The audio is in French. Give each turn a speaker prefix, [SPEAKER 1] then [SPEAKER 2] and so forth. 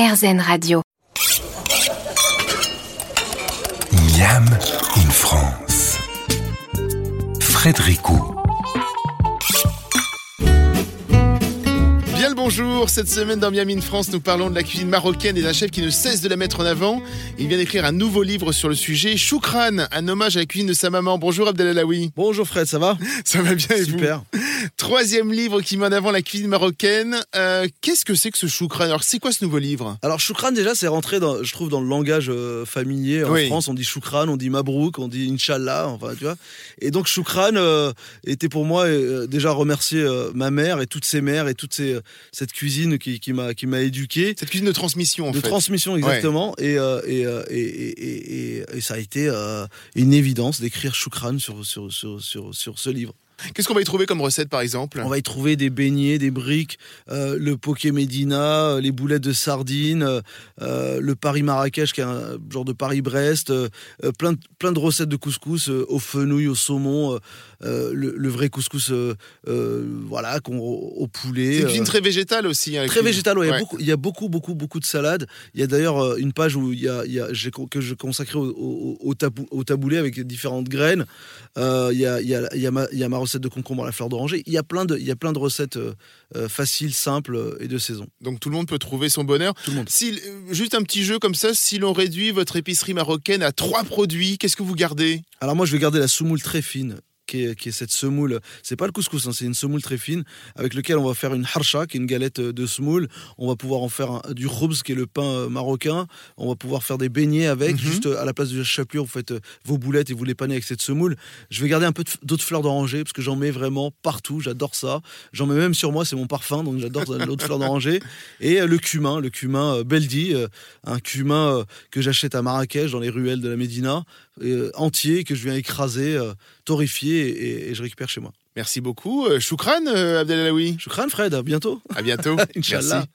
[SPEAKER 1] RZN Radio.
[SPEAKER 2] Miam in France. Frédéric
[SPEAKER 3] Bien le bonjour, cette semaine dans Miami in France, nous parlons de la cuisine marocaine et d'un chef qui ne cesse de la mettre en avant. Il vient d'écrire un nouveau livre sur le sujet, Choukran, un hommage à la cuisine de sa maman. Bonjour Abdelalaoui.
[SPEAKER 4] Bonjour Fred, ça va?
[SPEAKER 3] Ça va bien et
[SPEAKER 4] Super.
[SPEAKER 3] vous Troisième livre qui met en avant la cuisine marocaine. Euh, Qu'est-ce que c'est que ce Choukran Alors c'est quoi ce nouveau livre?
[SPEAKER 4] Alors choukran déjà c'est rentré dans, je trouve dans le langage euh, familier en
[SPEAKER 3] Oui.
[SPEAKER 4] France on dit choukran, on dit mabrouk, on dit inshallah, enfin tu vois. Et donc choukran euh, était pour moi déjà remercier ma mère et toutes ses mères et toute ces, cette cuisine qui, qui m'a éduqué.
[SPEAKER 3] Cette cuisine de transmission en
[SPEAKER 4] de
[SPEAKER 3] fait.
[SPEAKER 4] transmission exactement et, et, et, et, et- et- et ça a été une évidence d'écrire choukran sur, sur, sur, sur, sur ce livre.
[SPEAKER 3] Qu'est-ce qu'on va y trouver comme recette par exemple?
[SPEAKER 4] On va y trouver des beignets, des briques, euh, le poké Médina, euh, les boulettes de sardines, euh, le Paris Marrakech qui est un genre de Paris Brest, euh, euh, plein, de, plein de recettes de couscous au fenouil, au saumon, le, le vrai couscous, voilà, qu'on, au poulet.
[SPEAKER 3] C'est une cuisine très végétale aussi. hein,
[SPEAKER 4] Très
[SPEAKER 3] cuisine.
[SPEAKER 4] végétal, ouais, Il, y a beaucoup, il y a beaucoup, beaucoup, beaucoup de salades. Il y a d'ailleurs une page où il y a, il y a- j'ai- que je consacrais au, au, au tabou- au taboulé avec différentes graines. Il, y a, il, y a, il, y a ma, il y a ma recette de concombre à la fleur d'oranger. Il y a plein de, il y a plein de recettes euh, euh, faciles, simples euh, et de saison.
[SPEAKER 3] Donc tout le monde peut trouver son bonheur.
[SPEAKER 4] Tout le monde.
[SPEAKER 3] Si, juste un petit jeu comme ça, si l'on réduit votre épicerie marocaine à trois produits, qu'est-ce que vous gardez?
[SPEAKER 4] Alors moi, je vais garder la semoule très fine. Qui est, qui est cette semoule, c'est pas le couscous, hein, c'est une semoule très fine avec lequel on va faire une harsha, qui est une galette de semoule. On va pouvoir en faire un- du khoubz, qui est le pain euh, marocain. On va pouvoir faire des beignets avec.
[SPEAKER 3] Mhm.
[SPEAKER 4] Juste euh, à la place de la chapelure, vous faites euh, vos boulettes et vous les panez avec cette semoule. Je vais garder un peu d'autres fleurs d'oranger parce que j'en mets vraiment partout. J'adore ça. J'en mets même sur moi, c'est mon parfum, donc j'adore l'autre fleur d'oranger. Et le cumin, le cumin Beldi, un cumin que j'achète à Marrakech dans les ruelles de la Médina, entier que je viens écraser, euh, et, je récupère chez moi.
[SPEAKER 3] Merci beaucoup. Euh, Choukran, euh, Abdelalaoui.
[SPEAKER 4] Shukran Fred, à bientôt.
[SPEAKER 3] À bientôt.
[SPEAKER 4] Inch'Allah.
[SPEAKER 3] Merci.